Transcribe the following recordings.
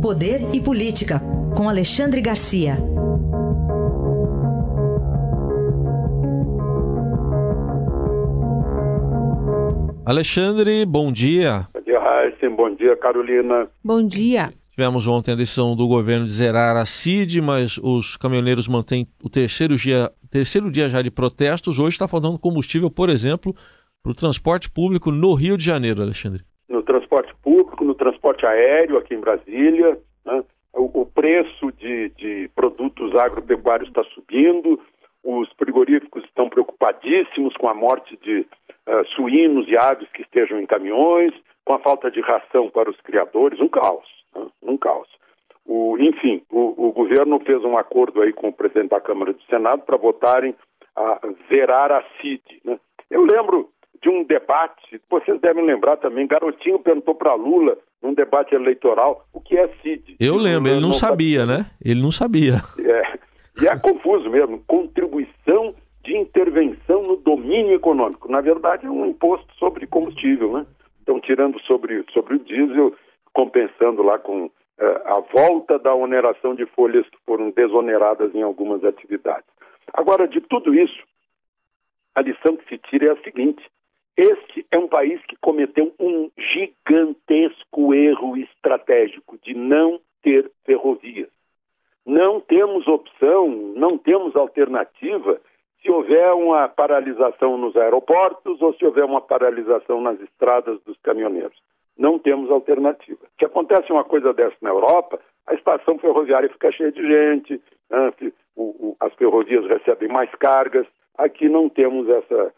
Poder e Política, com Alexandre Garcia. Alexandre, bom dia. Bom dia, Heisen. Bom dia, Carolina. Bom dia. Tivemos ontem a decisão do governo de zerar a CID, mas os caminhoneiros mantêm o terceiro dia, terceiro dia já de protestos. Hoje está faltando combustível, por exemplo, para o transporte público no Rio de Janeiro, Alexandre. No transporte público, no transporte aéreo aqui em Brasília, né? o, o, preço de, de produtos agropecuários está subindo, os frigoríficos estão preocupadíssimos com a morte de uh, suínos e aves que estejam em caminhões, com a falta de ração para os criadores, um caos, né? um caos. O, enfim, o, o, governo fez um acordo aí com o presidente da Câmara e do Senado para votarem a zerar a CID. Né? Eu lembro de um debate, vocês devem lembrar também, Garotinho perguntou para Lula, num debate eleitoral, o que é CID. Eu lembro, ele não, não sabia, sabia, né? Ele não sabia. É, e é confuso mesmo, contribuição de intervenção no domínio econômico. Na verdade, é um imposto sobre combustível, né? Estão tirando sobre, sobre o diesel, compensando lá com é, a volta da oneração de folhas que foram desoneradas em algumas atividades. Agora, de tudo isso, a lição que se tira é a seguinte: este é um país que cometeu um gigantesco erro estratégico de não ter ferrovias. Não temos opção, não temos alternativa se houver uma paralisação nos aeroportos ou se houver uma paralisação nas estradas dos caminhoneiros. Não temos alternativa. Se acontece uma coisa dessa na Europa, a estação ferroviária fica cheia de gente, né? as ferrovias recebem mais cargas. Aqui não temos essa,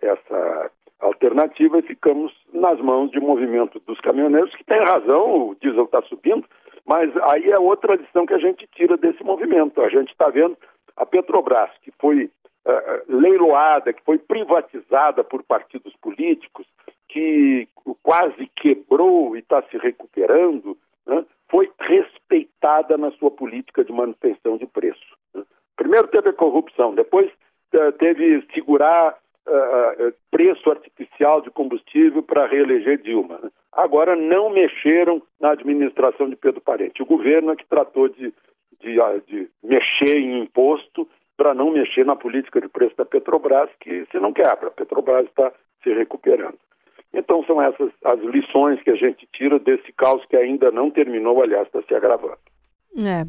essa alternativa e ficamos nas mãos de movimento dos caminhoneiros, que tem razão, o diesel está subindo, mas aí é outra lição que a gente tira desse movimento. A gente está vendo a Petrobras, que foi uh, leiloada, que foi privatizada por partidos políticos, que quase quebrou e está se recuperando, né? foi respeitada na sua política de manutenção de preço. Né? Primeiro teve a corrupção, depois uh, teve segurar uh, preço artificial de combustível para reeleger Dilma. Né? Agora não mexeram na administração de Pedro Parente. O governo é que tratou de, de, ah, de mexer em imposto para não mexer na política de preço da Petrobras, que se não quebra. A Petrobras está se recuperando. Então são essas as lições que a gente tira desse caos que ainda não terminou, aliás, está se agravando. É.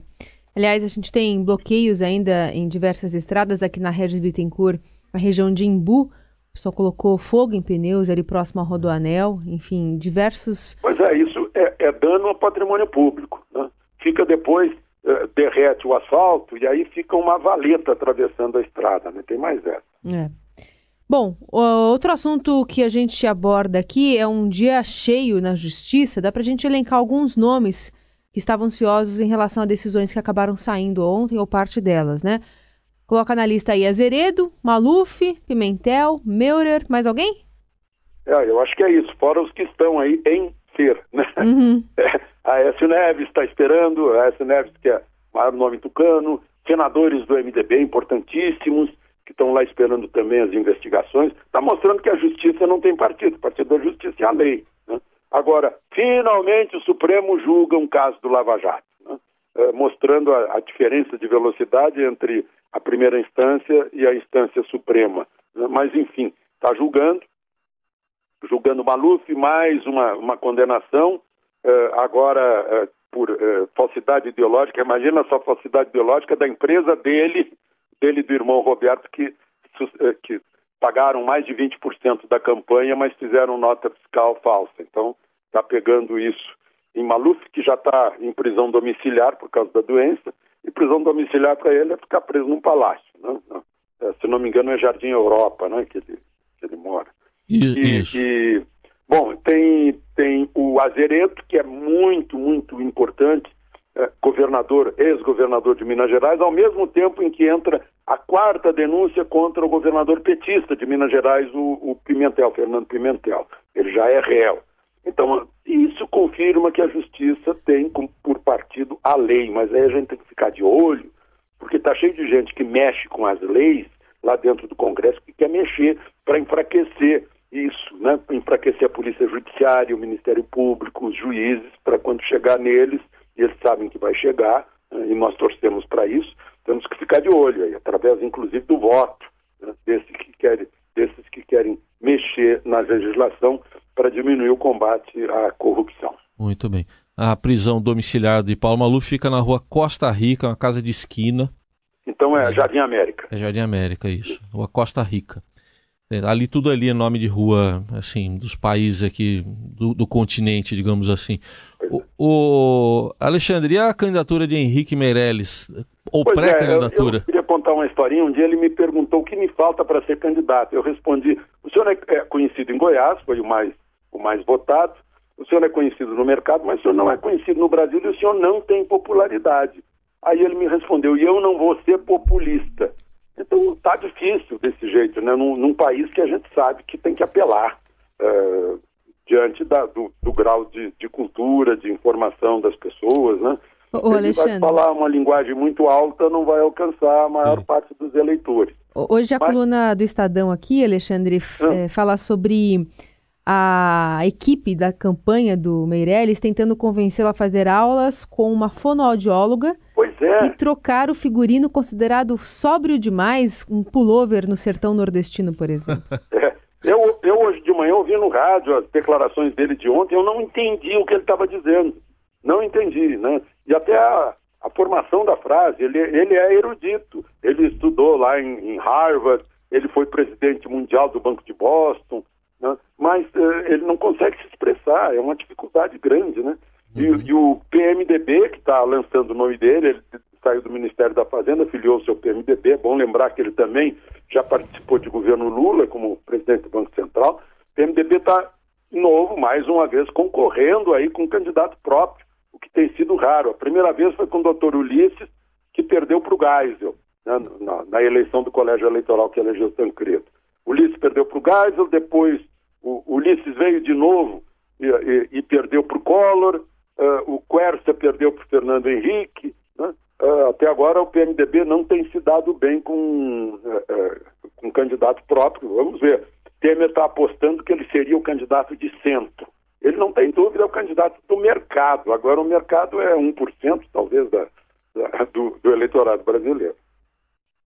Aliás, a gente tem bloqueios ainda em diversas estradas aqui na Regis Bittencourt a região de Imbu. Pessoal colocou fogo em pneus ali próximo ao Rodoanel, enfim, diversos. Pois é, isso é, é dano ao patrimônio público. Né? Fica depois, é, derrete o asfalto e aí fica uma valeta atravessando a estrada, né? Tem mais essa. É. Bom, outro assunto que a gente aborda aqui é um dia cheio na justiça. Dá para a gente elencar alguns nomes que estavam ansiosos em relação a decisões que acabaram saindo ontem ou parte delas, né? Coloca na lista aí Azeredo, Maluf, Pimentel, Meurer, mais alguém? É, eu acho que é isso, fora os que estão aí em ser, né? Uhum. É, a S. Neves está esperando, a S. Neves que é maior nome tucano, senadores do MDB importantíssimos, que estão lá esperando também as investigações, está mostrando que a justiça não tem partido, o partido da justiça é a lei. Né? Agora, finalmente o Supremo julga um caso do Lava Jato, mostrando a, a diferença de velocidade entre a primeira instância e a instância suprema. Mas, enfim, está julgando, julgando Maluf, mais uma, uma condenação, eh, agora eh, por eh, falsidade ideológica. Imagina só a falsidade ideológica da empresa dele, dele do irmão Roberto, que, que pagaram mais de 20% da campanha, mas fizeram nota fiscal falsa. Então, está pegando isso em Maluf, que já está em prisão domiciliar por causa da doença, e prisão domiciliar para ele é ficar preso num palácio. Né? É, se não me engano, é Jardim Europa né? que, ele, que ele mora. E. E, bom, tem, tem o Azereto, que é muito, muito importante, é, governador, ex-governador de Minas Gerais, ao mesmo tempo em que entra a quarta denúncia contra o governador petista de Minas Gerais, o, o Pimentel, Fernando Pimentel. Ele já é réu. Então, isso confirma que a justiça tem por partido a lei, mas aí a gente tem que ficar de olho, porque está cheio de gente que mexe com as leis lá dentro do Congresso que quer mexer para enfraquecer isso, né? enfraquecer a Polícia Judiciária, o Ministério Público, os juízes, para quando chegar neles, eles sabem que vai chegar né, e nós torcemos para isso. Temos que ficar de olho aí, através inclusive do voto né, desses, que querem, desses que querem mexer na legislação para diminuir o combate à corrupção. Muito bem. A prisão domiciliar de Paulo Maluf fica na rua Costa Rica, uma casa de esquina. Então é, é. Jardim América. É Jardim América, isso. Rua Costa Rica. É, ali tudo ali é nome de rua, assim, dos países aqui do, do continente, digamos assim. O, o, Alexandre, e a candidatura de Henrique Meirelles? Ou é, pré-candidatura? É, eu, eu, queria contar uma historinha. Um dia ele me perguntou o que me falta para ser candidato. Eu respondi: o senhor é, é, conhecido em Goiás, foi o mais, o mais votado. O senhor é conhecido no mercado, mas o senhor não é conhecido no Brasil e o senhor não tem popularidade. Aí ele me respondeu: e eu não vou ser populista. Então está difícil desse jeito, né? Num, num, país que a gente sabe que tem que apelar uh, diante da, do, do, grau de, de, cultura, de informação das pessoas, né? O Ele vai falar uma linguagem muito alta, não vai alcançar a maior parte dos eleitores. Hoje a Mas... coluna do Estadão aqui, Alexandre, é, fala sobre a equipe da campanha do Meirelles tentando convencê-lo a fazer aulas com uma fonoaudióloga é. e trocar o figurino considerado sóbrio demais, um pullover no sertão nordestino, por exemplo. É. Eu, eu hoje de manhã ouvi no rádio as declarações dele de ontem, eu não entendi o que ele estava dizendo. Não entendi, né? E até a, a formação da frase, ele, ele é erudito. Ele estudou lá em, em Harvard, ele foi presidente mundial do Banco de Boston? Mas uh, ele não consegue se expressar, é uma dificuldade grande, né? Uhum. E, e, o PMDB, que está lançando o nome dele, ele saiu do Ministério da Fazenda, filiou seu PMDB, é bom lembrar que ele também já participou de governo Lula como presidente do Banco Central. O PMDB está novo, mais uma vez, concorrendo aí com um candidato próprio, o que tem sido raro. A primeira vez foi com o doutor Ulisses, que perdeu para o Geisel, né, na, na, eleição do colégio eleitoral que elegeu Tancredo. Ulisses perdeu para o Geisel, depois o Ulisses veio de novo e, e, e perdeu para o Collor, uh, o Quercia perdeu para o Fernando Henrique. Né? Uh, até agora o PMDB não tem se dado bem com, uh, com um candidato próprio. Vamos ver. Temer está apostando que ele seria o candidato de centro. Ele não tem dúvida, é o candidato do mercado. Agora o mercado é 1%, talvez, da, da do, do eleitorado brasileiro.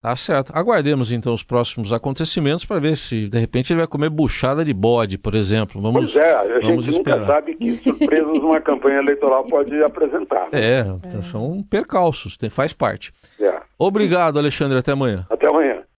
Tá certo. Aguardemos então os próximos acontecimentos para ver se de repente ele vai comer buchada de bode, por exemplo. Vamos, pois é, a gente esperar. nunca sabe que surpresas uma campanha eleitoral pode apresentar. Né? É, é, são percalços, tem, faz parte. É. Obrigado, Alexandre. Até amanhã. Até